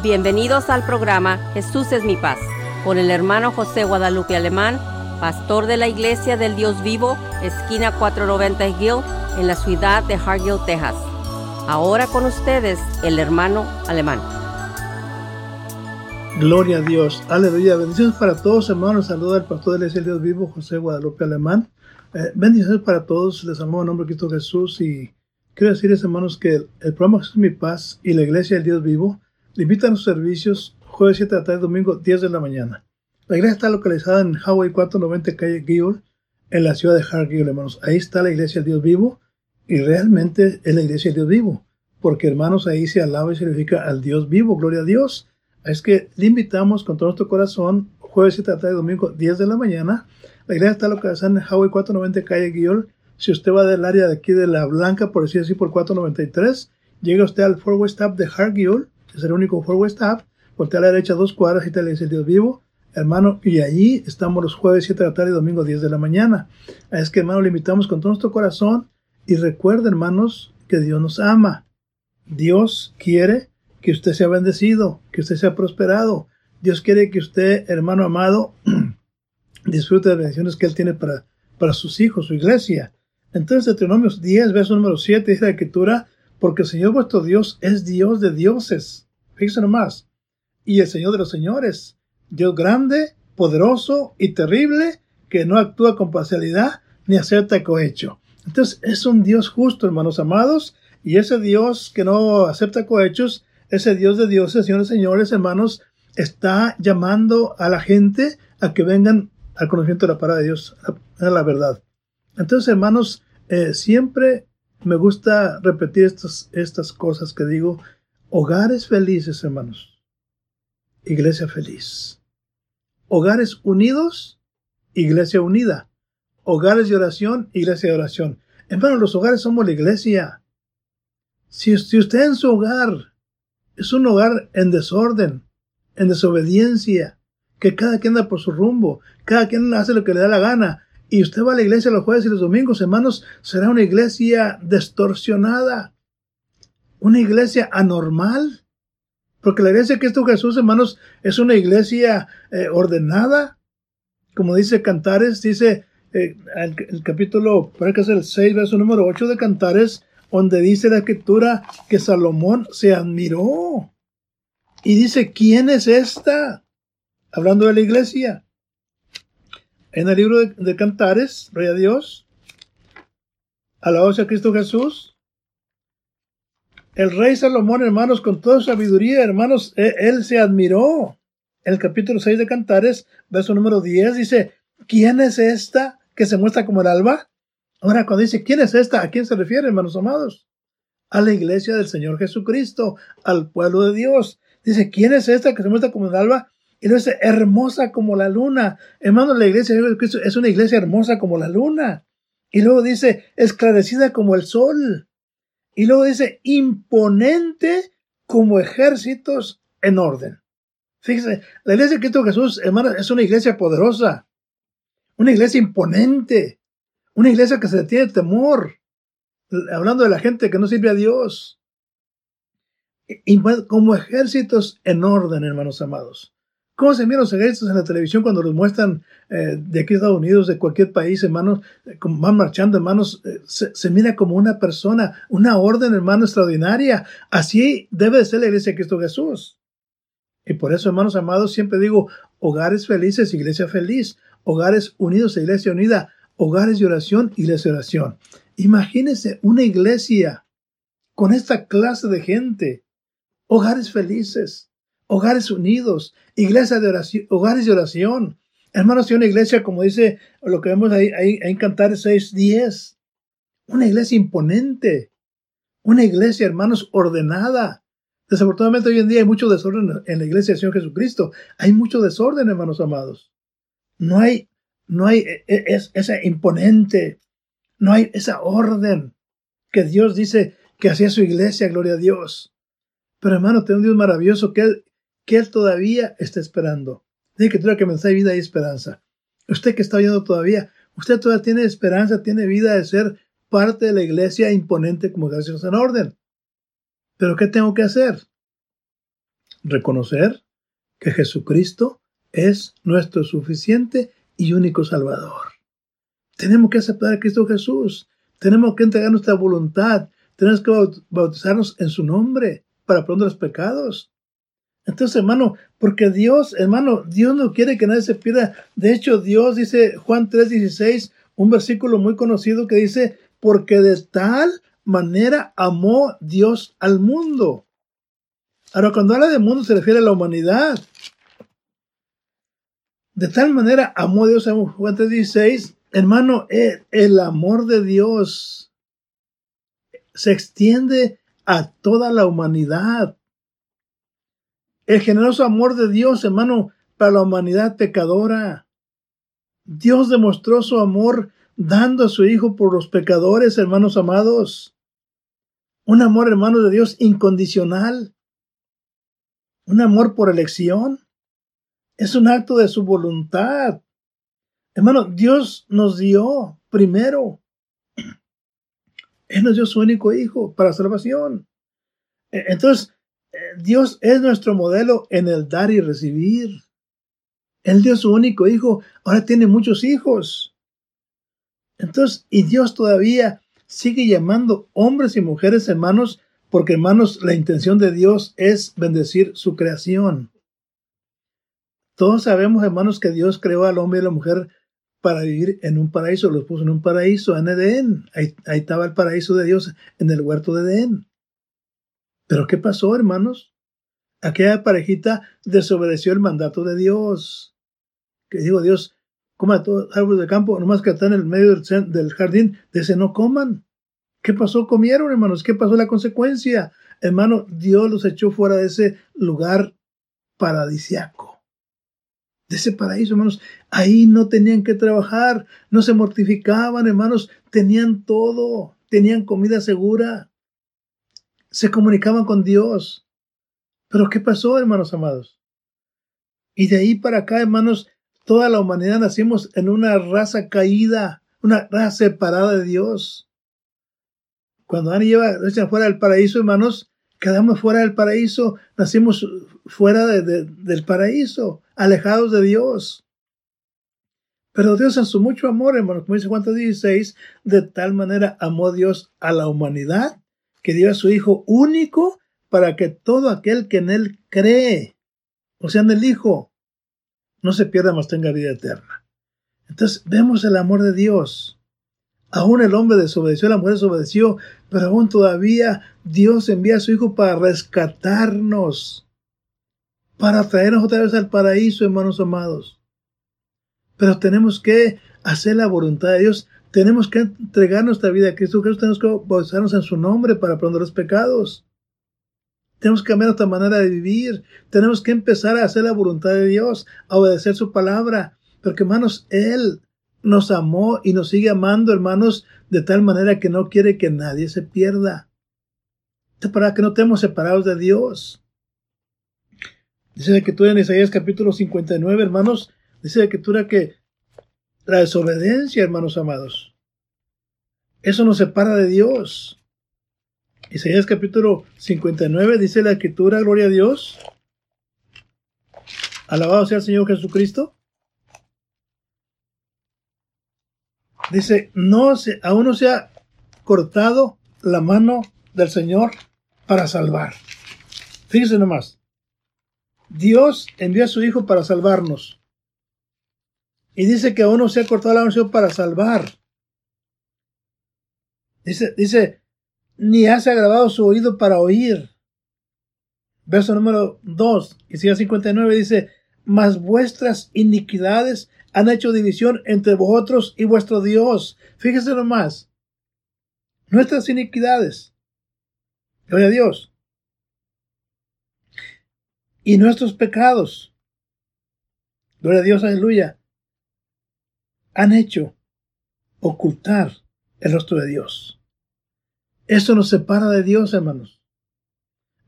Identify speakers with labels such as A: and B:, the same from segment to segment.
A: Bienvenidos al programa Jesús es mi paz con el hermano José Guadalupe Alemán, pastor de la Iglesia del Dios Vivo, esquina 490 Hill, en la ciudad de Hargill, Texas. Ahora con ustedes el hermano Alemán.
B: Gloria a Dios, aleluya. Bendiciones para todos, hermanos. Saluda al pastor de la Iglesia del Dios Vivo, José Guadalupe Alemán. Eh, bendiciones para todos, les amo en nombre de Cristo Jesús y quiero decirles, hermanos, que el, el programa Jesús es mi paz y la Iglesia del Dios Vivo le invitan a los servicios jueves 7 de la tarde, domingo 10 de la mañana. La iglesia está localizada en Hawaii 490 calle Gill, en la ciudad de Hargill, hermanos. Ahí está la iglesia del Dios vivo y realmente es la iglesia del Dios vivo, porque hermanos ahí se alaba y se significa al Dios vivo, gloria a Dios. Es que le invitamos con todo nuestro corazón, jueves 7 de la tarde, domingo 10 de la mañana. La iglesia está localizada en Hawaii 490 calle Gill. Si usted va del área de aquí de La Blanca, por decir así, por 493, llega usted al Fort West Stop de Hargill es el único Fort West Stop, voltea a la derecha dos cuadras y te le dice Dios vivo, hermano, y allí estamos los jueves 7 de la tarde y domingo 10 de la mañana. Es que, hermano, le invitamos con todo nuestro corazón y recuerden, hermanos, que Dios nos ama. Dios quiere que usted sea bendecido, que usted sea prosperado. Dios quiere que usted, hermano amado, disfrute de las bendiciones que Él tiene para, para sus hijos, su iglesia. Entonces, Deuteronomios 10, verso número 7, dice la escritura, porque el Señor vuestro Dios es Dios de dioses. Fíjense nomás. Y el Señor de los señores. Dios grande, poderoso y terrible, que no actúa con parcialidad ni acepta cohecho. Entonces es un Dios justo, hermanos amados, y ese Dios que no acepta cohechos, ese Dios de dioses, señores, señores, hermanos, está llamando a la gente a que vengan al conocimiento de la palabra de Dios, a la verdad. Entonces, hermanos, eh, siempre me gusta repetir estas, estas cosas que digo. Hogares felices, hermanos. Iglesia feliz. Hogares unidos, iglesia unida. Hogares de oración, iglesia de oración. Hermanos, los hogares somos la iglesia. Si, si usted en su hogar es un hogar en desorden, en desobediencia, que cada quien anda por su rumbo, cada quien hace lo que le da la gana, y usted va a la iglesia los jueves y los domingos, hermanos, será una iglesia distorsionada, una iglesia anormal. Porque la iglesia de Cristo Jesús, hermanos, es una iglesia eh, ordenada. Como dice Cantares, dice eh, el, capítulo, parece que es el 6, verso número 8 de Cantares, donde dice la escritura que Salomón se admiró. Y dice, ¿quién es esta? Hablando de la iglesia. En el libro de, Cantares, Rey a Dios, alabados a Cristo Jesús. El rey Salomón, hermanos, con toda sabiduría, hermanos, e, él, se admiró. En el capítulo 6 de Cantares, verso número 10, dice, ¿quién es esta que se muestra como el alba? Ahora, cuando dice, ¿quién es esta? ¿A quién se refiere, hermanos amados? A la iglesia del Señor Jesucristo, al pueblo de Dios. Dice, ¿quién es esta que se muestra como el alba? Y dice, hermosa como la luna. Hermano, la iglesia de Cristo es una iglesia hermosa como la luna. Y luego dice, esclarecida como el sol. Y luego dice, imponente como ejércitos en orden. Fíjese, la iglesia de Cristo Jesús, hermano, es una iglesia poderosa. Una iglesia imponente. Una iglesia que se tiene temor. Hablando de la gente que no sirve a Dios. Y como ejércitos en orden, hermanos amados. ¿Cómo se miran los ejércitos en la televisión cuando los muestran eh, de aquí a Estados Unidos, de cualquier país, hermanos, eh, van marchando, hermanos? Eh, se, mira como una persona, una orden, hermano, extraordinaria. Así debe de ser la iglesia de Cristo Jesús. Y por eso, hermanos amados, siempre digo, hogares felices, iglesia feliz. Hogares unidos, iglesia unida. Hogares de oración, iglesia de oración. Imagínense una iglesia con esta clase de gente. Hogares felices hogares unidos, iglesia de oración, hogares de oración. Hermanos, y una iglesia, como dice lo que vemos ahí, ahí, en Cantares 6.10, una iglesia imponente, una iglesia, hermanos, ordenada. Desafortunadamente hoy en día hay mucho desorden en la iglesia del Señor Jesucristo. Hay mucho desorden, hermanos amados. No hay, no hay e, e, es, esa imponente, no hay esa orden que Dios dice que hacía su iglesia, gloria a Dios. Pero hermano, tenemos un Dios maravilloso que Él que Él todavía está esperando. Dice que que mensaje vida y esperanza. Usted que está oyendo todavía, usted todavía tiene esperanza, tiene vida de ser parte de la iglesia imponente como gracias en orden. Pero ¿qué tengo que hacer? reconocer que Jesucristo es nuestro suficiente y único Salvador. Tenemos que aceptar a Cristo Jesús. Tenemos que entregar nuestra voluntad. Tenemos que bautizarnos en su nombre para perdón los pecados. Entonces, hermano, porque Dios, hermano, Dios no quiere que nadie se pierda. De hecho, Dios dice, Juan 3:16, un versículo muy conocido que dice, porque de tal manera amó Dios al mundo. Ahora, cuando habla de mundo se refiere a la humanidad. De tal manera amó Dios a Juan 3:16, hermano, el, el amor de Dios se extiende a toda la humanidad. El generoso amor de Dios, hermano, para la humanidad pecadora. Dios demostró su amor dando a su Hijo por los pecadores, hermanos amados. Un amor, hermano de Dios, incondicional. Un amor por elección. Es un acto de su voluntad. Hermano, Dios nos dio primero. Él nos dio su único Hijo para salvación. E, entonces, Dios es nuestro modelo en el dar y recibir. Él dio su único hijo, ahora tiene muchos hijos. Entonces, y Dios todavía sigue llamando hombres y mujeres hermanos, porque hermanos, la intención de Dios es bendecir su creación. Todos sabemos, hermanos, que Dios creó al hombre y a la mujer para vivir en un paraíso, los puso en un paraíso, en Edén. Ahí, ahí estaba el paraíso de Dios en el huerto de Edén. Pero ¿qué pasó, hermanos? Aquella parejita desobedeció el mandato de Dios. Que digo, Dios, coma todos los árboles de campo, nomás que están en el medio del, del jardín, ese no coman. ¿Qué pasó? Comieron, hermanos. ¿Qué pasó la consecuencia? Hermano, Dios los echó fuera de ese lugar paradisiaco. De ese paraíso, hermanos. Ahí no tenían que trabajar, no se mortificaban, hermanos. Tenían todo, tenían comida segura se comunicaban con Dios. Pero ¿qué pasó, hermanos amados? Y de ahí para acá, hermanos, toda la humanidad nacimos en una raza caída, una raza separada de Dios. Cuando Ana lleva echan fuera del paraíso, hermanos, quedamos fuera del paraíso, nacimos fuera del paraíso, alejados de Dios. Pero Dios en su mucho amor, hermanos, como dice Juan 16, de tal manera amó Dios a la humanidad que dio a su Hijo único para que todo aquel que en Él cree, o sea, en el Hijo, no se pierda, más tenga vida eterna. Entonces vemos el amor de Dios. Aún el hombre desobedeció, la mujer desobedeció, pero aún todavía Dios envía a su Hijo para rescatarnos, para traernos otra vez al paraíso, hermanos amados. Pero tenemos que hacer la voluntad de Dios tenemos que entregar nuestra vida a Cristo Jesús, tenemos que bautizarnos en su nombre para aprender los pecados. Tenemos que cambiar nuestra manera de vivir. Tenemos que empezar a hacer la voluntad de Dios, a obedecer su palabra. Porque, hermanos, Él nos amó y nos sigue amando, hermanos, de tal manera que no quiere que nadie se pierda. Para que no estemos separados de Dios. Dice la escritura en Isaías capítulo 59, hermanos, dice la escritura que la desobediencia, hermanos amados. Eso nos separa de Dios. Isaías capítulo 59 dice la escritura, gloria a Dios. Alabado sea el Señor Jesucristo. Dice, no se, aún no se ha cortado la mano del Señor para salvar. Fíjese nomás. Dios envió a su Hijo para salvarnos. Y dice que uno se ha cortado la unción para salvar. Dice, dice, ni hace agravado su oído para oír. Verso número 2, sigue 59 dice, mas vuestras iniquidades han hecho división entre vosotros y vuestro Dios. Fíjese nomás. Nuestras iniquidades. Gloria a Dios. Y nuestros pecados. Gloria a Dios, aleluya han hecho ocultar el rostro de Dios. Eso nos separa de Dios, hermanos.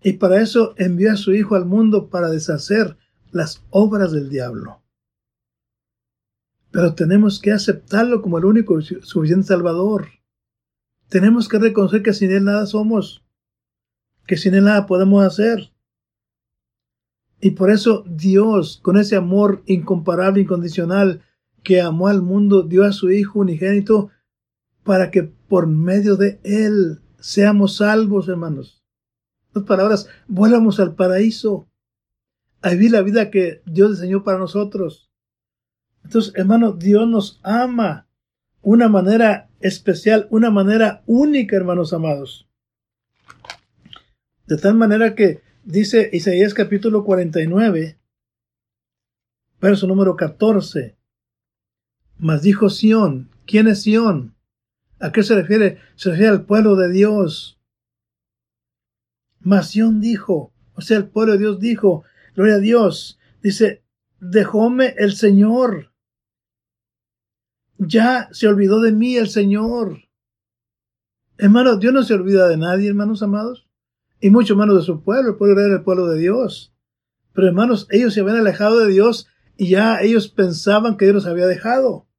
B: Y para eso envió a su Hijo al mundo para deshacer las obras del diablo. Pero tenemos que aceptarlo como el único suficiente Salvador. Tenemos que reconocer que sin Él nada somos, que sin Él nada podemos hacer. Y por eso Dios, con ese amor incomparable, incondicional, que amó al mundo, dio a su Hijo unigénito para que por medio de Él seamos salvos, hermanos. En palabras, vuelvamos al paraíso, a vivir la vida que Dios diseñó para nosotros. Entonces, hermanos, Dios nos ama una manera especial, una manera única, hermanos amados. De tal manera que dice Isaías capítulo 49, verso número 14. Mas dijo Sión, ¿quién es Sión? ¿A qué se refiere? Se refiere al pueblo de Dios. Mas Sión dijo, o sea, el pueblo de Dios dijo, gloria a Dios, dice, dejóme el Señor. Ya se olvidó de mí el Señor. Hermanos, Dios no se olvida de nadie, hermanos amados, y mucho menos de su pueblo. El pueblo era el pueblo de Dios. Pero hermanos, ellos se habían alejado de Dios y ya ellos pensaban que Dios los había dejado.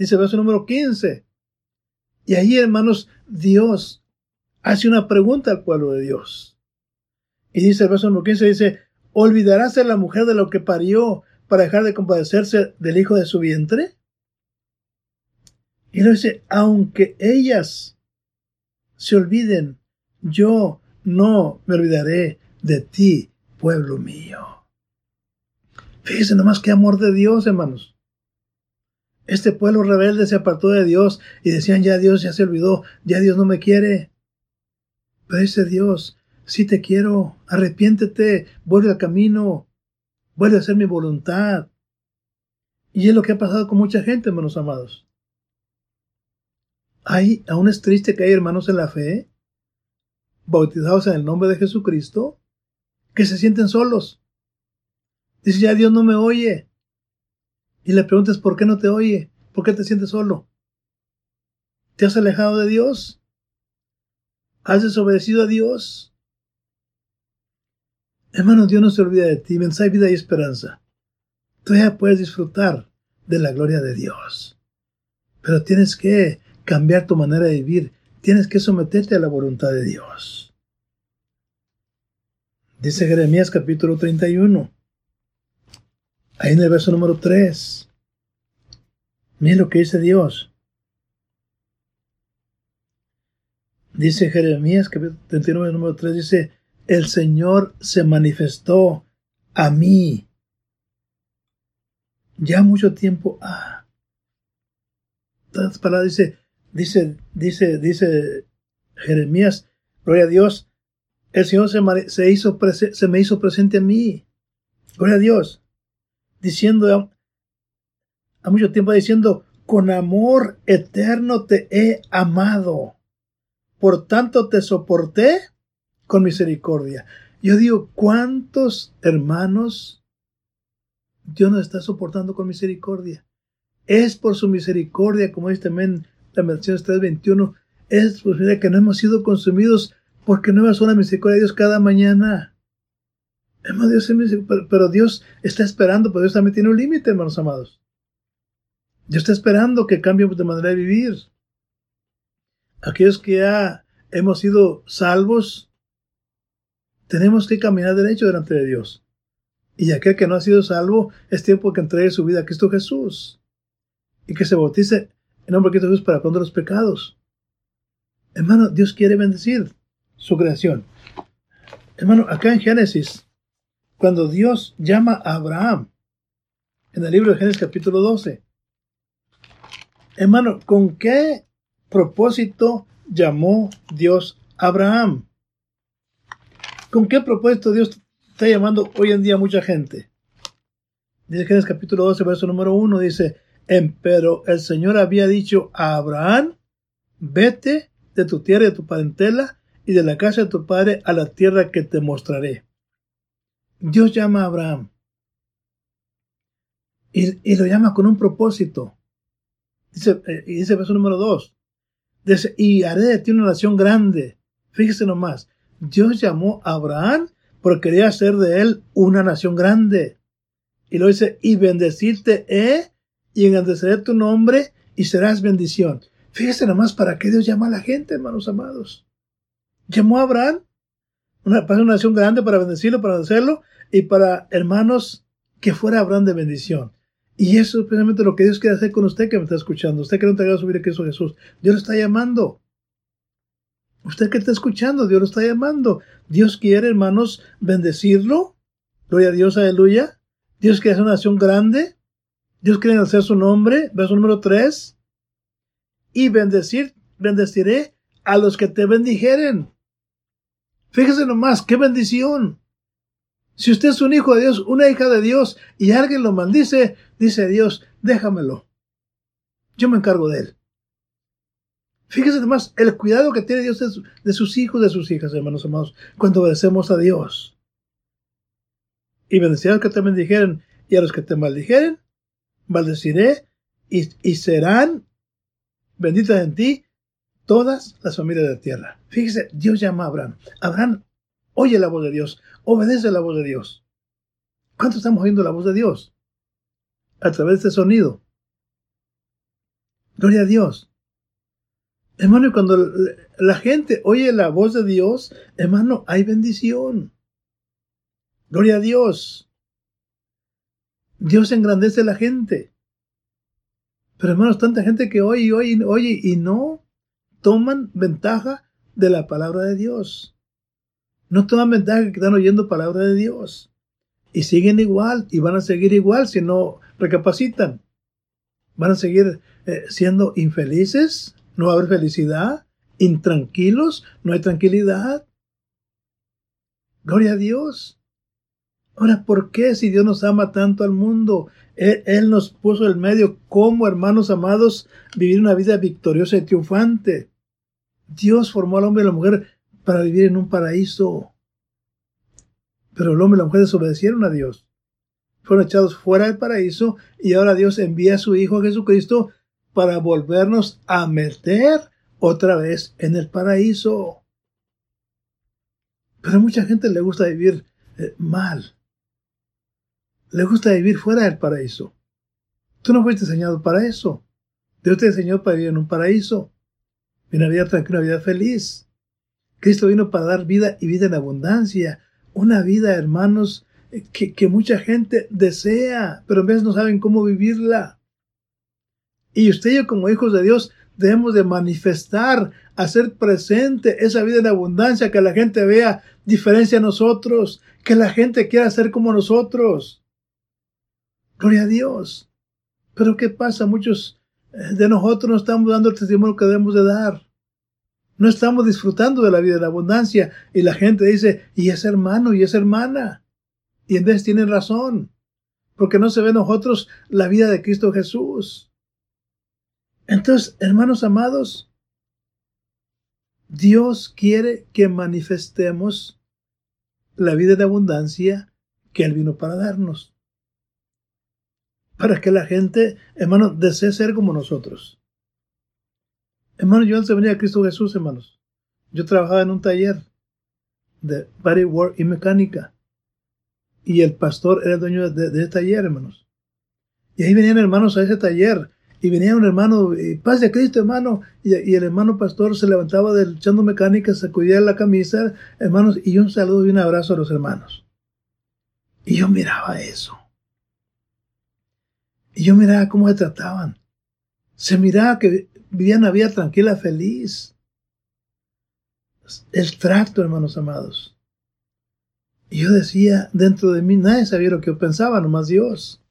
B: Dice el verso número 15. Y ahí, hermanos, Dios hace una pregunta al pueblo de Dios. Y dice el verso número 15, dice, ¿olvidarás a la mujer de lo que parió para dejar de compadecerse del hijo de su vientre? Y lo dice, aunque ellas se olviden, yo no me olvidaré de ti, pueblo mío. Fíjense nomás qué amor de Dios, hermanos. Este pueblo rebelde se apartó de Dios y decían, ya Dios ya se olvidó, ya Dios no me quiere. Pero dice Dios, si te quiero, arrepiéntete, vuelve al camino, vuelve a hacer mi voluntad. Y es lo que ha pasado con mucha gente, hermanos amados. Hay, aún es triste que hay hermanos en la fe, bautizados en el nombre de Jesucristo, que se sienten solos. Dice, ya Dios no me oye y le preguntas por qué no te oye, por qué te sientes solo. ¿Te has alejado de Dios? ¿Has desobedecido a Dios? Hermano, Dios no se olvida de ti. Mensaje, vida y esperanza. Todavía puedes disfrutar de la gloria de Dios. Pero tienes que cambiar tu manera de vivir. Tienes que someterte a la voluntad de Dios. Dice Jeremías capítulo 31. Ahí en el verso número 3. Miren lo que dice Dios. Dice Jeremías, capítulo 39, número 3, dice, el Señor se manifestó a mí. Ya mucho tiempo. Ah. Todas palabras dice, dice, dice, dice Jeremías, gloria a Dios, el Señor se, se, hizo se me hizo presente a mí. Gloria a Dios diciendo a mucho tiempo diciendo, con amor eterno te he amado. Por tanto te soporté con misericordia. Yo digo, ¿cuántos hermanos Dios nos está soportando con misericordia? Es por su misericordia, como dice también la mención 3.21, es por que no hemos sido consumidos porque nuevas son la misericordia de Dios cada mañana. Dios pero Dios está esperando, pero Dios también tiene un límite, hermanos amados. Dios está esperando que cambiemos de manera de vivir. Aquellos que ya hemos sido salvos, tenemos que caminar derecho delante de Dios. Y aquel que no ha sido salvo, es tiempo que entregue su vida a Cristo Jesús. Y que se bautice en nombre de Cristo Jesús para contra los pecados. Hermano, Dios quiere bendecir su creación. Hermano, acá en Génesis cuando Dios llama a Abraham en el libro de Génesis capítulo 12. Hermano, ¿con qué propósito llamó Dios a Abraham? ¿Con qué propósito Dios está llamando hoy en día a mucha gente? Dice Génesis capítulo 12, verso número 1, dice, pero el Señor había dicho a Abraham, vete de tu tierra y de tu parentela y de la casa de tu padre a la tierra que te mostraré. Dios llama a Abraham y, lo llama con un propósito. Dice, eh, y dice verso número 2. Dice, y haré de ti una nación grande. Fíjese nomás. Dios llamó a Abraham porque quería hacer de él una nación grande. Y lo dice, y bendecirte he, y engrandeceré tu nombre, y serás bendición. Fíjese nomás para qué Dios llama a la gente, hermanos amados. Llamó a Abraham una, para una nación grande, para bendecirlo, para hacerlo, y para hermanos que fuera Abraham de bendición. Y eso es precisamente lo que Dios quiere hacer con usted que me está escuchando. Usted que no te haga subir a Cristo Jesús. Dios lo está llamando. Usted que está escuchando, Dios lo está llamando. Dios quiere, hermanos, bendecirlo. Gloria a Dios, aleluya. Dios quiere hacer una nación grande. Dios quiere hacer su nombre. Verso número 3. Y bendecir, bendeciré a los que te bendijeren. Fíjese nomás, qué bendición. Si usted es un hijo de Dios, una hija de Dios, y alguien lo maldice, dice Dios, déjamelo. Yo me encargo de él. Fíjese además el cuidado que tiene Dios de, sus hijos, de sus hijas, hermanos amados, cuando obedecemos a Dios. Y bendeciré a los que te bendijeren y a los que te maldijeren, maldeciré y, y serán benditas en ti todas las familias de la tierra. Fíjese, Dios llama a Abraham. Abraham oye la voz de Dios, obedece la voz de Dios. ¿Cuánto estamos oyendo la voz de Dios? A través de este sonido. Gloria a Dios. Hermano, cuando la gente oye la voz de Dios, hermano, hay bendición. Gloria a Dios. Dios engrandece a la gente. Pero hermanos, tanta gente que oye y oye, oye y no toman ventaja de la palabra de Dios. No toman ventaja que están oyendo palabra de Dios. Y siguen igual y van a seguir igual si no recapacitan. Van a seguir eh, siendo infelices, no va a haber felicidad, intranquilos, no hay tranquilidad. Gloria a Dios. Ahora, ¿por qué si Dios nos ama tanto al mundo? Él, nos puso el medio como hermanos amados vivir una vida victoriosa y triunfante. Dios formó al hombre y a la mujer para vivir en un paraíso. Pero el hombre y la mujer desobedecieron a Dios. Fueron echados fuera del paraíso y ahora Dios envía a su Hijo Jesucristo para volvernos a meter otra vez en el paraíso. Pero a mucha gente le gusta vivir eh, mal. Le gusta vivir fuera del paraíso. Tú no fuiste diseñado para eso. Dios te diseñó para vivir en un paraíso. Una vida tranquila, una vida feliz. Cristo vino para dar vida y vida en abundancia. Una vida, hermanos, que, que mucha gente desea, pero a veces no saben cómo vivirla. Y usted y yo como hijos de Dios debemos de manifestar, hacer presente esa vida en abundancia, que la gente vea diferencia a nosotros, que la gente quiera ser como nosotros. Gloria a Dios. Pero ¿qué pasa? Muchos eh, de nosotros no estamos dando el testimonio que debemos de dar. No estamos disfrutando de la vida en abundancia. Y la gente dice, y es hermano, y es hermana. Y en vez tienen razón. Porque no se ve en nosotros la vida de Cristo Jesús. Entonces, hermanos amados, Dios quiere que manifestemos la vida de abundancia que Él vino para darnos. Para que la gente, hermano, desee ser como nosotros. Hermano, yo antes de venir a Cristo Jesús, hermanos, yo trabajaba en un taller de body work y mecánica. Y el pastor era el dueño de, de ese taller, hermanos. Y ahí venían hermanos a ese taller y venía un hermano, paz de Cristo, hermano, y, el hermano pastor se levantaba del echando mecánica, sacudía la camisa, hermanos, y un saludo y un abrazo a los hermanos. Y yo miraba eso. Y yo miraba cómo se trataban. Se miraba que vivían una vida tranquila, feliz. El trato, hermanos amados. Y yo decía, dentro de mí nadie sabía lo que yo pensaba, nomás Dios.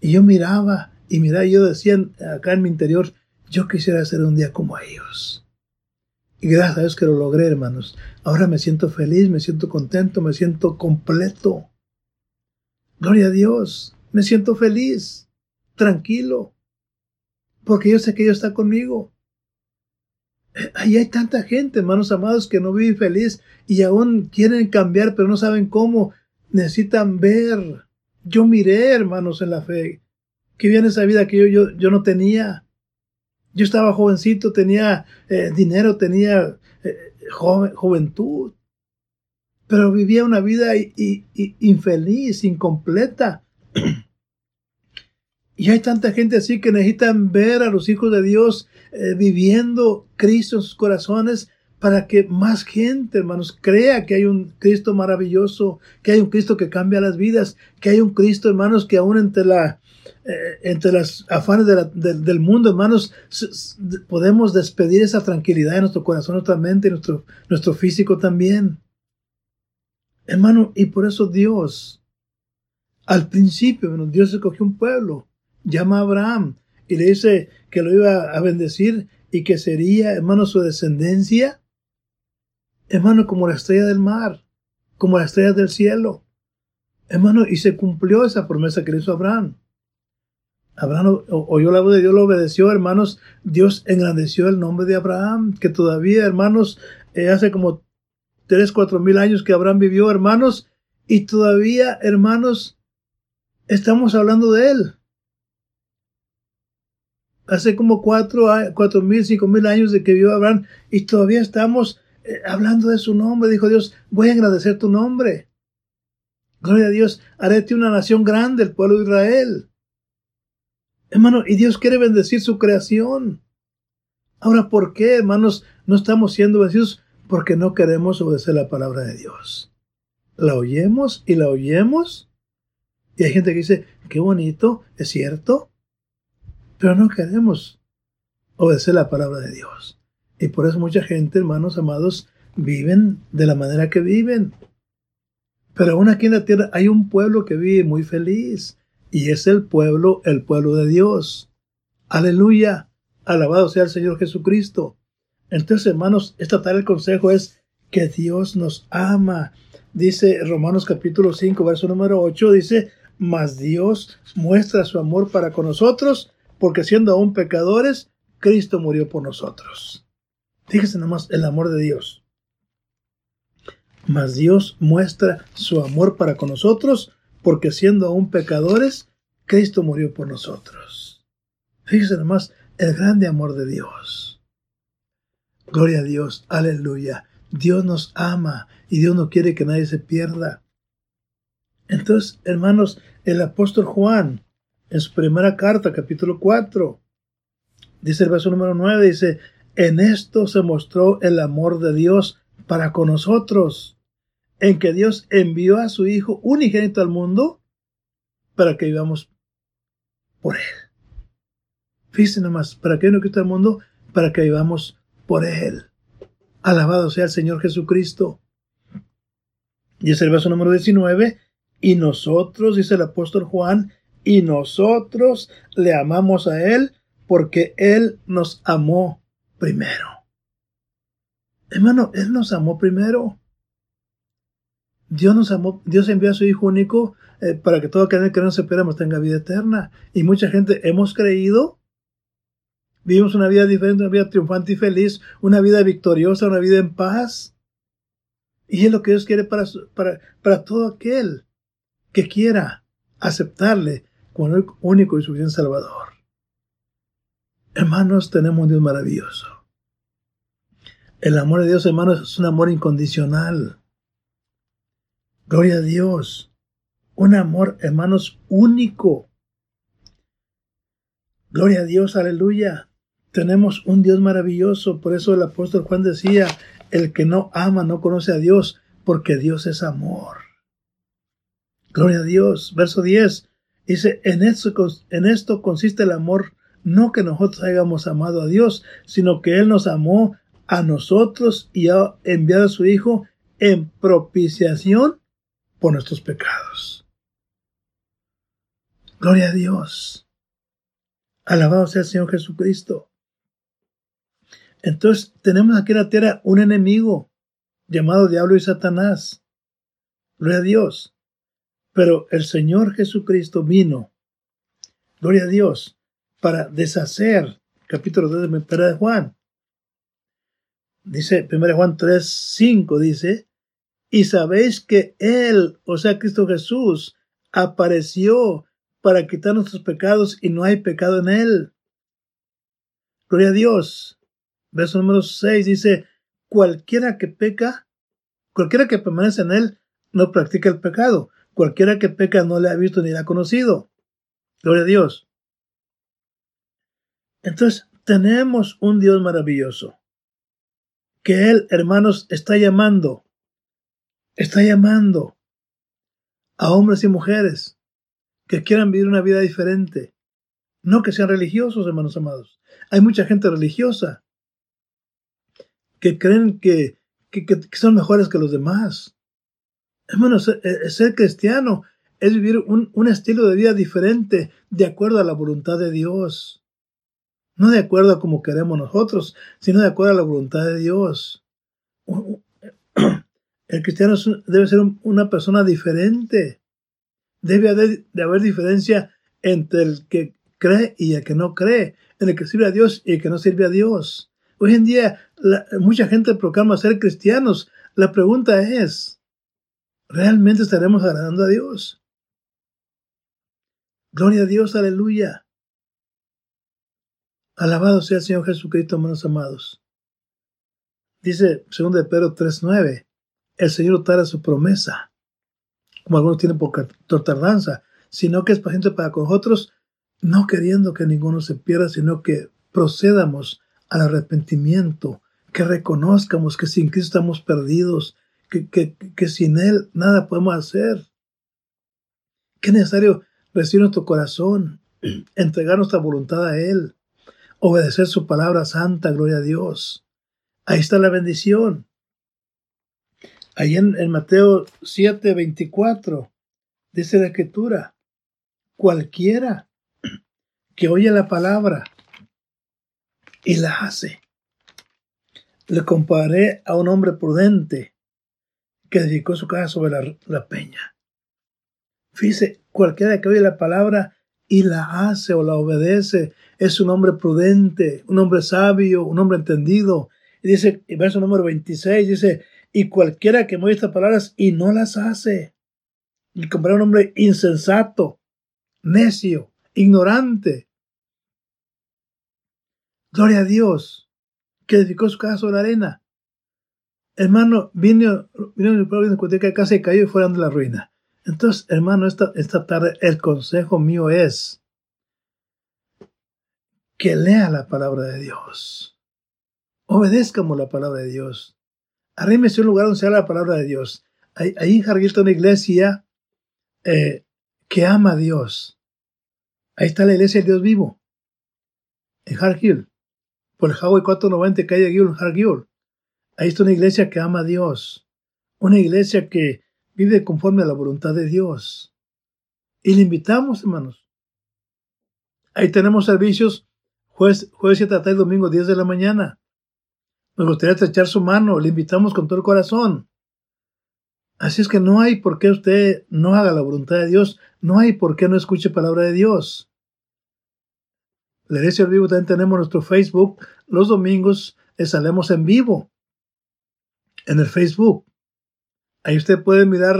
B: Y yo miraba y mira, yo decía acá en mi interior, yo quisiera ser un día como ellos. Y gracias a Dios que lo logré, hermanos. Ahora me siento feliz, me siento contento, me siento completo. Gloria a Dios. Me siento feliz, tranquilo, porque yo sé que Dios está conmigo. Ahí hay tanta gente, hermanos amados, que no vive feliz y aún quieren cambiar, pero no saben cómo. Necesitan ver. Yo miré, hermanos, en la fe que viene esa vida que yo, yo, yo no tenía. Yo estaba jovencito, tenía eh, dinero, tenía eh, juventud, pero vivía una vida infeliz, incompleta. Y hay tanta gente así que necesitan ver a los hijos de Dios eh, viviendo Cristo en sus corazones para que más gente, hermanos, crea que hay un Cristo maravilloso, que hay un Cristo que cambia las vidas, que hay un Cristo, hermanos, que aún entre la eh, entre las afanes del mundo, hermanos, podemos despedir esa tranquilidad en nuestro corazón, nuestra mente, nuestro, nuestro físico también. Hermano, y por eso Dios, al principio, Dios escogió un pueblo, llama a Abraham y le dice que lo iba a bendecir y que sería, hermano, su descendencia, hermano, como la estrella del mar, como la estrella del cielo. Hermano, y se cumplió esa promesa que le hizo Abraham. Abraham oyó la voz de Dios, lo obedeció, hermanos. Dios engrandeció el nombre de Abraham, que todavía, hermanos, eh, hace como tres, cuatro mil años que Abraham vivió, hermanos, y todavía, hermanos, estamos hablando de él. Hace como cuatro, cuatro mil, cinco mil años de que vivió Abraham, y todavía estamos eh, hablando de su nombre. Dijo Dios, voy a agradecer tu nombre. Gloria a Dios, haré una nación grande, el pueblo de Israel. Hermano, y Dios quiere bendecir su creación. Ahora, ¿por qué, hermanos, no estamos siendo bendecidos? Porque no queremos obedecer la palabra de Dios. La oyemos y la oyemos. Y hay gente que dice, qué bonito, es cierto. Pero no queremos obedecer la palabra de Dios. Y por eso mucha gente, hermanos amados, viven de la manera que viven. Pero aún aquí en la tierra hay un pueblo que vive muy feliz y es el pueblo, el pueblo de Dios. Aleluya. Alabado sea el Señor Jesucristo. Entonces, hermanos, esta tarde el consejo es que Dios nos ama. Dice Romanos capítulo 5, verso número 8, dice, mas Dios muestra su amor para con nosotros, porque siendo aún pecadores, Cristo murió por nosotros. Fíjese nomás el amor de Dios. Mas Dios muestra su amor para con nosotros, porque siendo aún pecadores, Cristo murió por nosotros. Fíjense nomás el grande amor de Dios. Gloria a Dios, aleluya. Dios nos ama y Dios no quiere que nadie se pierda. Entonces, hermanos, el apóstol Juan, en su primera carta, capítulo 4, dice el verso número 9, dice, en esto se mostró el amor de Dios para con nosotros, en que Dios envió a su Hijo unigénito al mundo para que vivamos por Él. Fíjense nomás, para que no quita el mundo, para que vivamos por Él. Alabado sea el Señor Jesucristo. Y es el verso número 19. Y nosotros, dice el apóstol Juan, y nosotros le amamos a Él porque Él nos amó primero. Hermano, Él nos amó primero. Dios nos amó, Dios envió a su Hijo único eh, para que todo aquel que no se pierda tenga vida eterna. Y mucha gente hemos creído, vivimos una vida diferente, una vida triunfante y feliz, una vida victoriosa, una vida en paz. Y es lo que Dios quiere para, para, para todo aquel que quiera aceptarle como el único y suficiente Salvador. Hermanos, tenemos un Dios maravilloso. El amor de Dios, hermanos, es un amor incondicional. Gloria a Dios. Un amor, hermanos, único. Gloria a Dios, aleluya. Tenemos un Dios maravilloso. Por eso el apóstol Juan decía, el que no ama no conoce a Dios, porque Dios es amor. Gloria a Dios. Verso 10 dice, en esto, en esto consiste el amor, no que nosotros hayamos amado a Dios, sino que Él nos amó a nosotros y ha enviado a su Hijo en propiciación por nuestros pecados. Gloria a Dios. Alabado sea el Señor Jesucristo. Entonces tenemos aquí en la tierra un enemigo llamado diablo y Satanás. Gloria a Dios. Pero el Señor Jesucristo vino, gloria a Dios, para deshacer, capítulo 2 de de Juan. Dice, 1 Juan 3, 5 dice, y sabéis que Él, o sea, Cristo Jesús, apareció para quitar nuestros pecados y no hay pecado en Él. Gloria a Dios. Verso número 6 dice, cualquiera que peca, cualquiera que permanece en Él, no practica el pecado. Cualquiera que peca no le ha visto ni le ha conocido. Gloria a Dios. Entonces, tenemos un Dios maravilloso. que Él, hermanos, está llamando, está llamando a hombres y mujeres que quieran vivir una vida diferente. No que sean religiosos, hermanos amados. Hay mucha gente religiosa que creen que, que, son mejores que los demás. Hermanos, ser, cristiano es vivir un, un estilo de vida diferente de acuerdo a la voluntad de Dios. No de acuerdo a como queremos nosotros, sino de acuerdo a la voluntad de Dios. El cristiano debe ser una persona diferente. Debe haber, de haber diferencia entre el que cree y el que no cree, entre el que sirve a Dios y el que no sirve a Dios. Hoy en día mucha gente proclama ser cristianos. La pregunta es, ¿realmente estaremos agradando a Dios? Gloria a Dios, aleluya. Alabado sea el Señor Jesucristo, hermanos amados. Dice 2 de Pedro 3.9, el Señor tarda su promesa, como algunos tienen por tardanza, sino que es paciente para con nosotros, no queriendo que ninguno se pierda, sino que procedamos al arrepentimiento, que reconozcamos que sin Cristo estamos perdidos, que, sin Él nada podemos hacer. Que es necesario recibir nuestro corazón, entregar nuestra voluntad a Él obedecer su palabra santa, gloria a Dios. Ahí está la bendición. Ahí en, Mateo 7, 24 dice la escritura, cualquiera que oye la palabra y la hace, le compararé a un hombre prudente que dedicó su casa sobre la, la peña. Fíjese, cualquiera que oye la palabra y la hace o la obedece. Es un hombre prudente, un hombre sabio, un hombre entendido. Y dice, en verso número 26, dice, y cualquiera que mueve estas palabras y no las hace. Y compara un hombre insensato, necio, ignorante. Gloria a Dios, que edificó su casa sobre la arena. Hermano, vino, vino mi pueblo y que casa y cayó y fueron de la ruina. Entonces, hermano, esta, esta tarde el consejo mío es que lea la palabra de Dios. Obedezcamos la palabra de Dios. Arrímese un lugar donde sea la palabra de Dios. Ahí, en Hargill está una iglesia eh, que ama a Dios. Ahí está la iglesia del Dios vivo. En Hargill. Por el Highway 490, calle Gill, Hargill. Ahí está una iglesia que ama a Dios. Una iglesia que vive conforme a la voluntad de Dios. Y le invitamos, hermanos. Ahí tenemos servicios jueves, jueves 7 tarde, domingo 10 de la mañana. Nos gustaría echar su mano, le invitamos con todo el corazón. Así es que no hay por qué usted no haga la voluntad de Dios, no hay por qué no escuche palabra de Dios. La iglesia vivo también tenemos nuestro Facebook. Los domingos salemos en vivo en el Facebook. Ahí usted puede mirar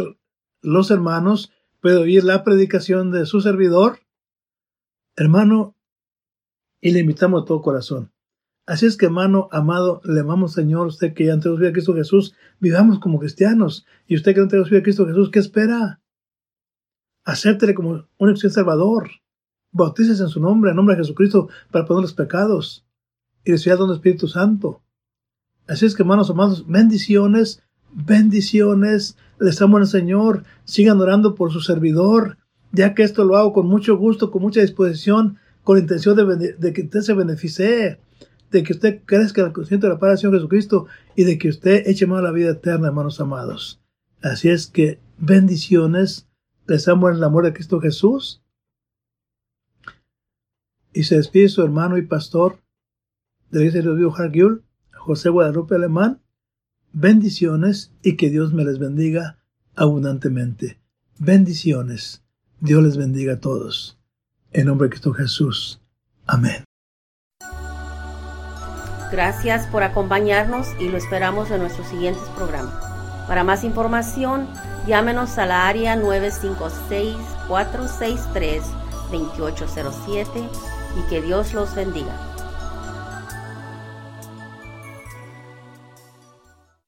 B: los hermanos, puede oír la predicación de su servidor, hermano, y le invitamos a todo corazón. Así es que, hermano, amado, le amamos, Señor, usted que ya entregó su a Cristo Jesús, vivamos como cristianos. Y usted que no entregó su vida a Cristo Jesús, ¿qué espera? Acéptele como un acción salvador. Bautícese en su nombre, en nombre de Jesucristo, para poner los pecados. Y recibir el don del Espíritu Santo. Así es que, hermanos amados, bendiciones bendiciones. Les amo al Señor. Sigan orando por su servidor, ya que esto lo hago con mucho gusto, con mucha disposición, con la intención de, que usted se beneficie, de que usted crezca el consciente de la paz de Jesucristo y de que usted eche mano a la vida eterna, hermanos amados. Así es que bendiciones. Les amo en el amor de Cristo Jesús. Y se despide su hermano y pastor de la iglesia de Dios José Guadalupe Alemán bendiciones y que Dios me les bendiga abundantemente. Bendiciones. Dios les bendiga a todos. En nombre de Cristo Jesús. Amén.
A: Gracias por acompañarnos y lo esperamos en nuestros siguientes programas. Para más información, llámenos a la área 956-463-2807 y que Dios los bendiga.